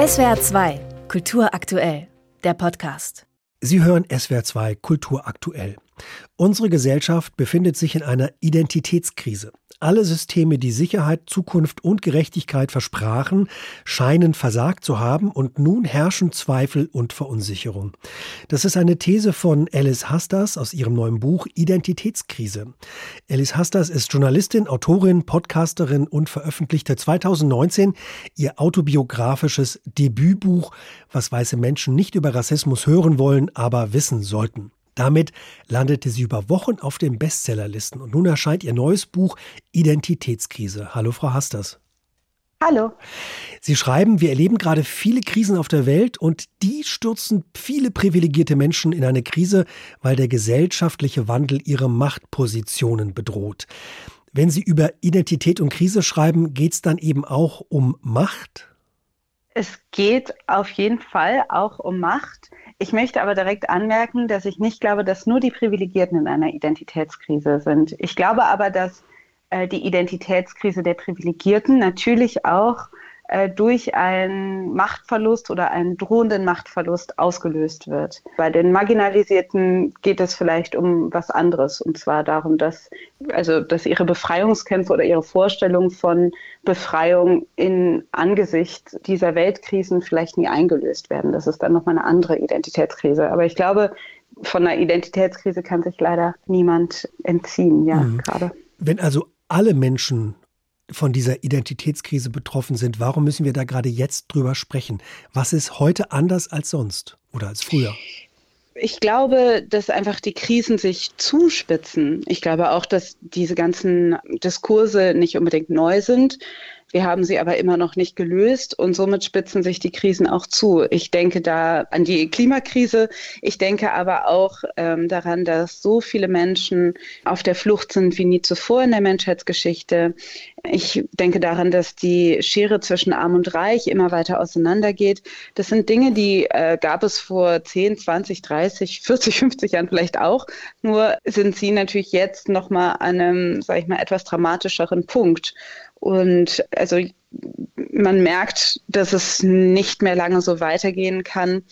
SWR 2, Kultur aktuell, der Podcast. Sie hören SWR 2 Kultur aktuell. Unsere Gesellschaft befindet sich in einer Identitätskrise. Alle Systeme, die Sicherheit, Zukunft und Gerechtigkeit versprachen, scheinen versagt zu haben und nun herrschen Zweifel und Verunsicherung. Das ist eine These von Alice Hastas aus ihrem neuen Buch Identitätskrise. Alice Hastas ist Journalistin, Autorin, Podcasterin und veröffentlichte 2019 ihr autobiografisches Debütbuch, was weiße Menschen nicht über Rassismus hören wollen, aber wissen sollten. Damit landete sie über Wochen auf den Bestsellerlisten und nun erscheint ihr neues Buch Identitätskrise. Hallo, Frau Hasters. Hallo. Sie schreiben, wir erleben gerade viele Krisen auf der Welt und die stürzen viele privilegierte Menschen in eine Krise, weil der gesellschaftliche Wandel ihre Machtpositionen bedroht. Wenn Sie über Identität und Krise schreiben, geht es dann eben auch um Macht? Es geht auf jeden Fall auch um Macht. Ich möchte aber direkt anmerken, dass ich nicht glaube, dass nur die Privilegierten in einer Identitätskrise sind. Ich glaube aber, dass äh, die Identitätskrise der Privilegierten natürlich auch durch einen Machtverlust oder einen drohenden Machtverlust ausgelöst wird. Bei den Marginalisierten geht es vielleicht um was anderes, und zwar darum, dass, also, dass ihre Befreiungskämpfe oder ihre Vorstellung von Befreiung in Angesicht dieser Weltkrisen vielleicht nie eingelöst werden. Das ist dann nochmal eine andere Identitätskrise. Aber ich glaube, von einer Identitätskrise kann sich leider niemand entziehen, ja, mhm. gerade. Wenn also alle Menschen von dieser Identitätskrise betroffen sind. Warum müssen wir da gerade jetzt drüber sprechen? Was ist heute anders als sonst oder als früher? Ich glaube, dass einfach die Krisen sich zuspitzen. Ich glaube auch, dass diese ganzen Diskurse nicht unbedingt neu sind. Wir haben sie aber immer noch nicht gelöst und somit spitzen sich die Krisen auch zu. Ich denke da an die Klimakrise. Ich denke aber auch ähm, daran, dass so viele Menschen auf der Flucht sind wie nie zuvor in der Menschheitsgeschichte. Ich denke daran, dass die Schere zwischen Arm und Reich immer weiter auseinandergeht. Das sind Dinge, die äh, gab es vor 10, 20, 30, 40, 50 Jahren vielleicht auch. Nur sind sie natürlich jetzt nochmal an einem, sage ich mal, etwas dramatischeren Punkt. Und also man merkt, dass es nicht mehr lange so weitergehen kann.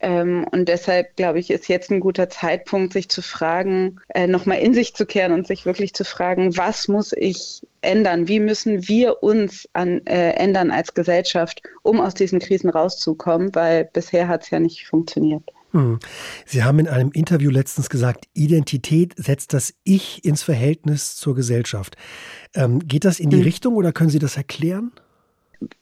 Ähm, und deshalb, glaube ich, ist jetzt ein guter Zeitpunkt, sich zu fragen, äh, nochmal in sich zu kehren und sich wirklich zu fragen, was muss ich ändern? Wie müssen wir uns an, äh, ändern als Gesellschaft, um aus diesen Krisen rauszukommen? Weil bisher hat es ja nicht funktioniert. Hm. Sie haben in einem Interview letztens gesagt, Identität setzt das Ich ins Verhältnis zur Gesellschaft. Ähm, geht das in die hm. Richtung oder können Sie das erklären?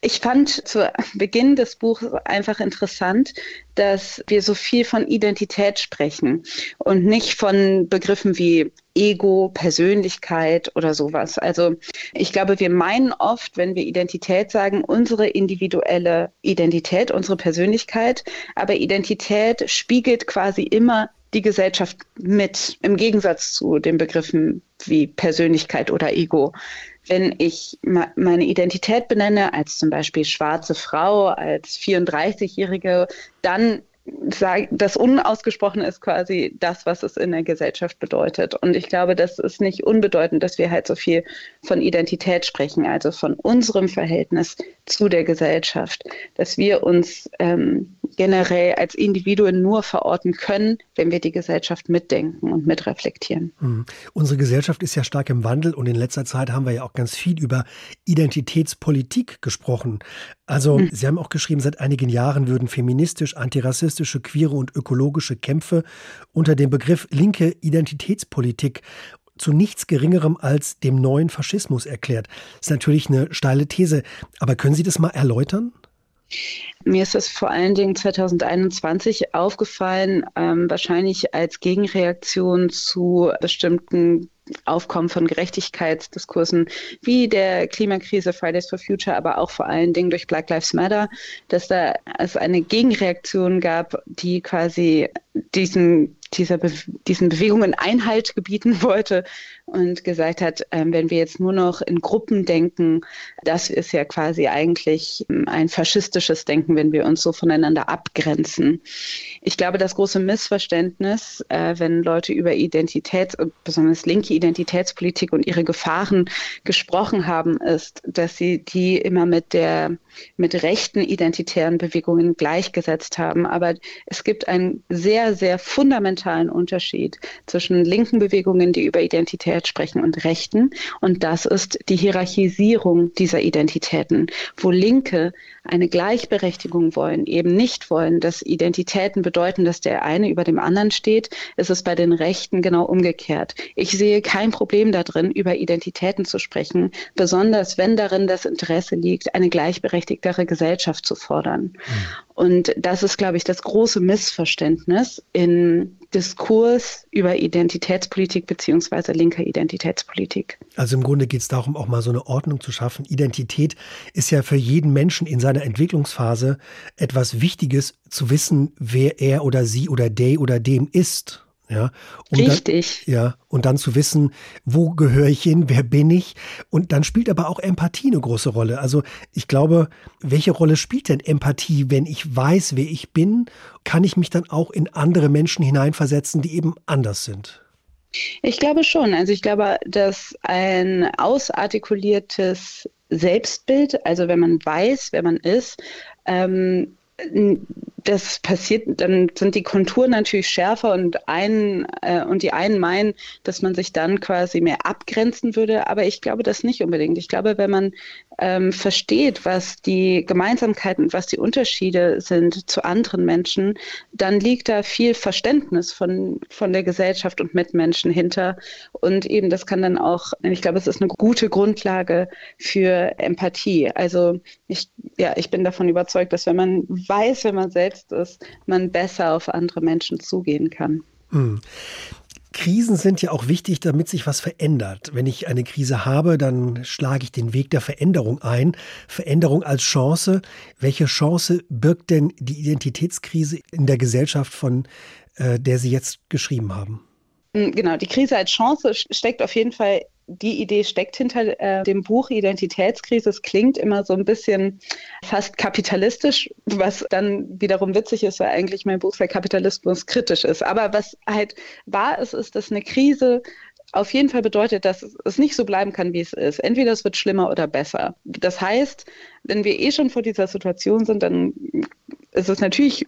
Ich fand zu Beginn des Buches einfach interessant, dass wir so viel von Identität sprechen und nicht von Begriffen wie Ego, Persönlichkeit oder sowas. Also ich glaube, wir meinen oft, wenn wir Identität sagen, unsere individuelle Identität, unsere Persönlichkeit, aber Identität spiegelt quasi immer die Gesellschaft mit, im Gegensatz zu den Begriffen wie Persönlichkeit oder Ego wenn ich meine Identität benenne, als zum Beispiel schwarze Frau, als 34-Jährige, dann das Unausgesprochene ist quasi das, was es in der Gesellschaft bedeutet. Und ich glaube, das ist nicht unbedeutend, dass wir halt so viel von Identität sprechen, also von unserem Verhältnis zu der Gesellschaft, dass wir uns ähm, generell als Individuen nur verorten können, wenn wir die Gesellschaft mitdenken und mitreflektieren. Mhm. Unsere Gesellschaft ist ja stark im Wandel und in letzter Zeit haben wir ja auch ganz viel über Identitätspolitik gesprochen. Also, mhm. Sie haben auch geschrieben, seit einigen Jahren würden feministisch, antirassistische, queere und ökologische Kämpfe unter dem Begriff linke Identitätspolitik zu nichts Geringerem als dem neuen Faschismus erklärt. Das ist natürlich eine steile These, aber können Sie das mal erläutern? Mir ist das vor allen Dingen 2021 aufgefallen, ähm, wahrscheinlich als Gegenreaktion zu bestimmten Aufkommen von Gerechtigkeitsdiskursen wie der Klimakrise Fridays for Future, aber auch vor allen Dingen durch Black Lives Matter, dass da es eine Gegenreaktion gab, die quasi diesen dieser Be diesen Bewegungen Einhalt gebieten wollte und gesagt hat, ähm, wenn wir jetzt nur noch in Gruppen denken, das ist ja quasi eigentlich ähm, ein faschistisches Denken, wenn wir uns so voneinander abgrenzen. Ich glaube, das große Missverständnis, äh, wenn Leute über Identitäts- und besonders linke Identitätspolitik und ihre Gefahren gesprochen haben, ist, dass sie die immer mit der mit rechten identitären Bewegungen gleichgesetzt haben. Aber es gibt einen sehr, sehr fundamentalen Unterschied zwischen linken Bewegungen, die über Identität sprechen, und rechten. Und das ist die Hierarchisierung dieser Identitäten, wo Linke eine Gleichberechtigung wollen, eben nicht wollen, dass Identitäten bedeuten, dass der eine über dem anderen steht, ist es bei den Rechten genau umgekehrt. Ich sehe kein Problem darin, über Identitäten zu sprechen, besonders wenn darin das Interesse liegt, eine gleichberechtigtere Gesellschaft zu fordern. Und das ist, glaube ich, das große Missverständnis in Diskurs über Identitätspolitik beziehungsweise linker Identitätspolitik. Also im Grunde geht es darum, auch mal so eine Ordnung zu schaffen. Identität ist ja für jeden Menschen in seiner Entwicklungsphase etwas Wichtiges, zu wissen, wer er oder sie oder der oder dem ist. Ja, um Richtig. Dann, ja, und dann zu wissen, wo gehöre ich hin, wer bin ich? Und dann spielt aber auch Empathie eine große Rolle. Also ich glaube, welche Rolle spielt denn Empathie, wenn ich weiß, wer ich bin? Kann ich mich dann auch in andere Menschen hineinversetzen, die eben anders sind? Ich glaube schon. Also ich glaube, dass ein ausartikuliertes Selbstbild, also wenn man weiß, wer man ist, ähm, das passiert, dann sind die Konturen natürlich schärfer und ein äh, und die einen meinen, dass man sich dann quasi mehr abgrenzen würde, aber ich glaube das nicht unbedingt. Ich glaube, wenn man ähm, versteht, was die Gemeinsamkeiten, was die Unterschiede sind zu anderen Menschen, dann liegt da viel Verständnis von, von der Gesellschaft und Mitmenschen hinter. Und eben das kann dann auch, ich glaube, es ist eine gute Grundlage für Empathie. Also ich, ja, ich bin davon überzeugt, dass wenn man weiß, wenn man selbst ist, man besser auf andere Menschen zugehen kann. Hm. Krisen sind ja auch wichtig, damit sich was verändert. Wenn ich eine Krise habe, dann schlage ich den Weg der Veränderung ein. Veränderung als Chance. Welche Chance birgt denn die Identitätskrise in der Gesellschaft, von äh, der Sie jetzt geschrieben haben? Hm, genau, die Krise als Chance steckt auf jeden Fall die Idee steckt hinter äh, dem Buch Identitätskrise. Es klingt immer so ein bisschen fast kapitalistisch, was dann wiederum witzig ist, weil eigentlich mein Buch sehr Kapitalismus kritisch ist. Aber was halt wahr ist, ist, dass eine Krise auf jeden Fall bedeutet, dass es nicht so bleiben kann, wie es ist. Entweder es wird schlimmer oder besser. Das heißt, wenn wir eh schon vor dieser Situation sind, dann ist es natürlich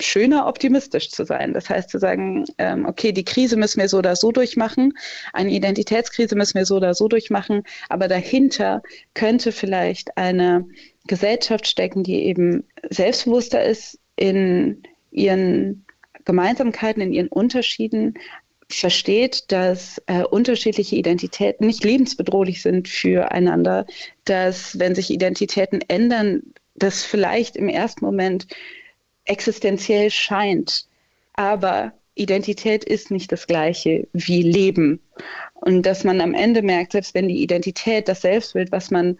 schöner, optimistisch zu sein. Das heißt zu sagen, ähm, okay, die Krise müssen wir so oder so durchmachen, eine Identitätskrise müssen wir so oder so durchmachen, aber dahinter könnte vielleicht eine Gesellschaft stecken, die eben selbstbewusster ist in ihren Gemeinsamkeiten, in ihren Unterschieden, versteht, dass äh, unterschiedliche Identitäten nicht lebensbedrohlich sind füreinander, dass wenn sich Identitäten ändern, das vielleicht im ersten Moment existenziell scheint, aber Identität ist nicht das gleiche wie Leben. Und dass man am Ende merkt, selbst wenn die Identität, das Selbstbild, was man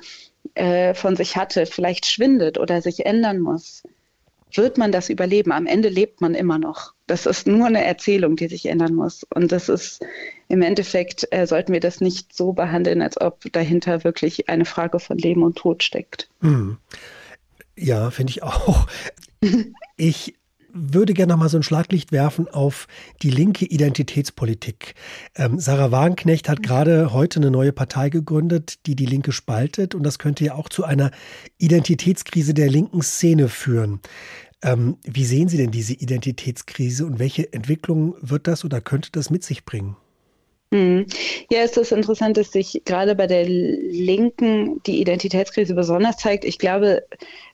äh, von sich hatte, vielleicht schwindet oder sich ändern muss, wird man das überleben. Am Ende lebt man immer noch. Das ist nur eine Erzählung, die sich ändern muss. Und das ist im Endeffekt, äh, sollten wir das nicht so behandeln, als ob dahinter wirklich eine Frage von Leben und Tod steckt. Hm. Ja, finde ich auch. Ich würde gerne noch mal so ein Schlaglicht werfen auf die linke Identitätspolitik. Ähm, Sarah Wagenknecht hat gerade heute eine neue Partei gegründet, die die Linke spaltet. Und das könnte ja auch zu einer Identitätskrise der linken Szene führen. Ähm, wie sehen Sie denn diese Identitätskrise und welche Entwicklung wird das oder könnte das mit sich bringen? Hm. Ja, es ist interessant, dass sich gerade bei der Linken die Identitätskrise besonders zeigt. Ich glaube,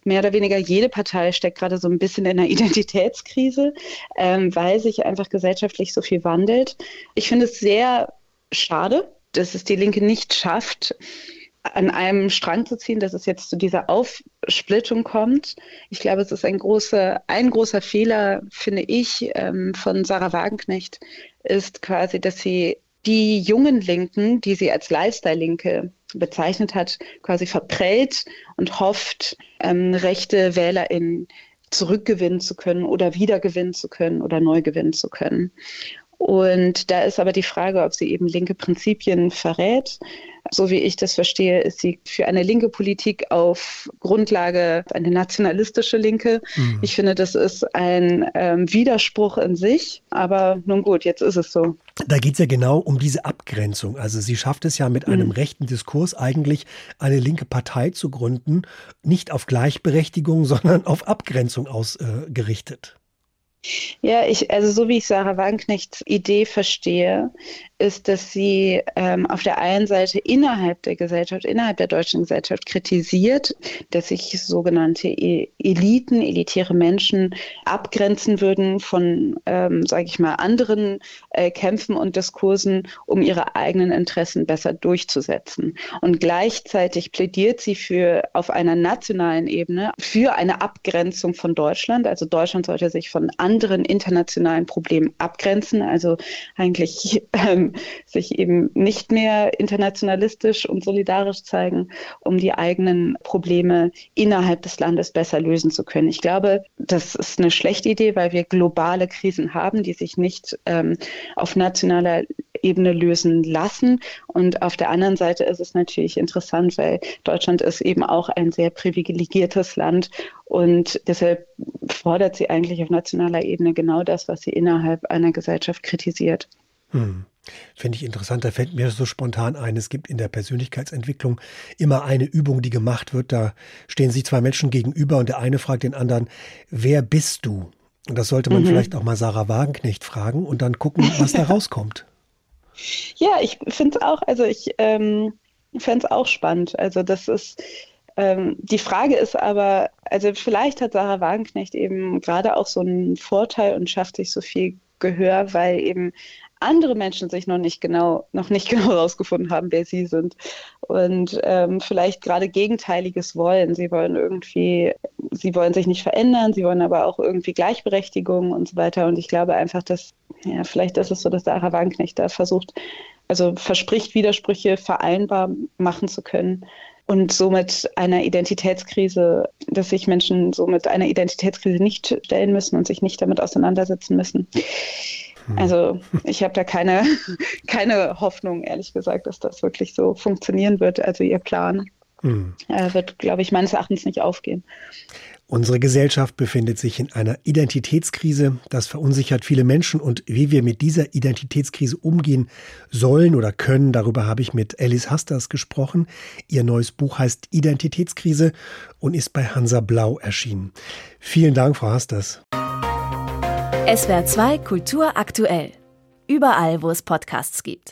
mehr oder weniger jede Partei steckt gerade so ein bisschen in einer Identitätskrise, ähm, weil sich einfach gesellschaftlich so viel wandelt. Ich finde es sehr schade, dass es die Linke nicht schafft, an einem Strang zu ziehen, dass es jetzt zu dieser Aufsplittung kommt. Ich glaube, es ist ein großer, ein großer Fehler, finde ich, ähm, von Sarah Wagenknecht, ist quasi, dass sie die jungen Linken, die sie als Lifestyle-Linke bezeichnet hat, quasi verprellt und hofft, ähm, rechte WählerInnen zurückgewinnen zu können oder wiedergewinnen zu können oder neu gewinnen zu können. Und da ist aber die Frage, ob sie eben linke Prinzipien verrät. So wie ich das verstehe, ist sie für eine linke Politik auf Grundlage eine nationalistische Linke. Mhm. Ich finde, das ist ein ähm, Widerspruch in sich. Aber nun gut, jetzt ist es so. Da geht es ja genau um diese Abgrenzung. Also sie schafft es ja mit einem mhm. rechten Diskurs eigentlich eine linke Partei zu gründen, nicht auf Gleichberechtigung, sondern auf Abgrenzung ausgerichtet. Ja, ich, also so wie ich Sarah Wagenknechts Idee verstehe, ist, dass sie ähm, auf der einen Seite innerhalb der Gesellschaft, innerhalb der deutschen Gesellschaft kritisiert, dass sich sogenannte e Eliten, elitäre Menschen abgrenzen würden von, ähm, sage ich mal, anderen äh, Kämpfen und Diskursen, um ihre eigenen Interessen besser durchzusetzen. Und gleichzeitig plädiert sie für auf einer nationalen Ebene für eine Abgrenzung von Deutschland. Also Deutschland sollte sich von anderen internationalen Problemen abgrenzen. Also eigentlich ähm, sich eben nicht mehr internationalistisch und solidarisch zeigen, um die eigenen Probleme innerhalb des Landes besser lösen zu können. Ich glaube, das ist eine schlechte Idee, weil wir globale Krisen haben, die sich nicht ähm, auf nationaler Ebene lösen lassen. Und auf der anderen Seite ist es natürlich interessant, weil Deutschland ist eben auch ein sehr privilegiertes Land und deshalb fordert sie eigentlich auf nationaler Ebene genau das, was sie innerhalb einer Gesellschaft kritisiert. Hm. Finde ich interessant, da fällt mir so spontan ein, es gibt in der Persönlichkeitsentwicklung immer eine Übung, die gemacht wird. Da stehen sich zwei Menschen gegenüber und der eine fragt den anderen, wer bist du? Und das sollte man mhm. vielleicht auch mal Sarah Wagenknecht fragen und dann gucken, was da rauskommt. Ja, ich finde es auch, also ich ähm, fände es auch spannend. Also das ist, ähm, die Frage ist aber, also vielleicht hat Sarah Wagenknecht eben gerade auch so einen Vorteil und schafft sich so viel Gehör, weil eben andere Menschen sich noch nicht genau, noch nicht genau herausgefunden haben, wer sie sind. Und ähm, vielleicht gerade Gegenteiliges wollen. Sie wollen irgendwie, sie wollen sich nicht verändern, sie wollen aber auch irgendwie Gleichberechtigung und so weiter. Und ich glaube einfach, dass, ja, vielleicht ist es so, dass Sarah Wagenknecht da versucht, also verspricht, Widersprüche vereinbar machen zu können und somit einer Identitätskrise, dass sich Menschen somit einer Identitätskrise nicht stellen müssen und sich nicht damit auseinandersetzen müssen. Hm. Also ich habe da keine, keine Hoffnung, ehrlich gesagt, dass das wirklich so funktionieren wird. Also ihr Plan hm. äh, wird, glaube ich, meines Erachtens nicht aufgehen. Unsere Gesellschaft befindet sich in einer Identitätskrise. Das verunsichert viele Menschen und wie wir mit dieser Identitätskrise umgehen sollen oder können, darüber habe ich mit Alice Hasters gesprochen. Ihr neues Buch heißt Identitätskrise und ist bei Hansa Blau erschienen. Vielen Dank, Frau Hasters. SWR 2 Kultur aktuell. Überall, wo es Podcasts gibt.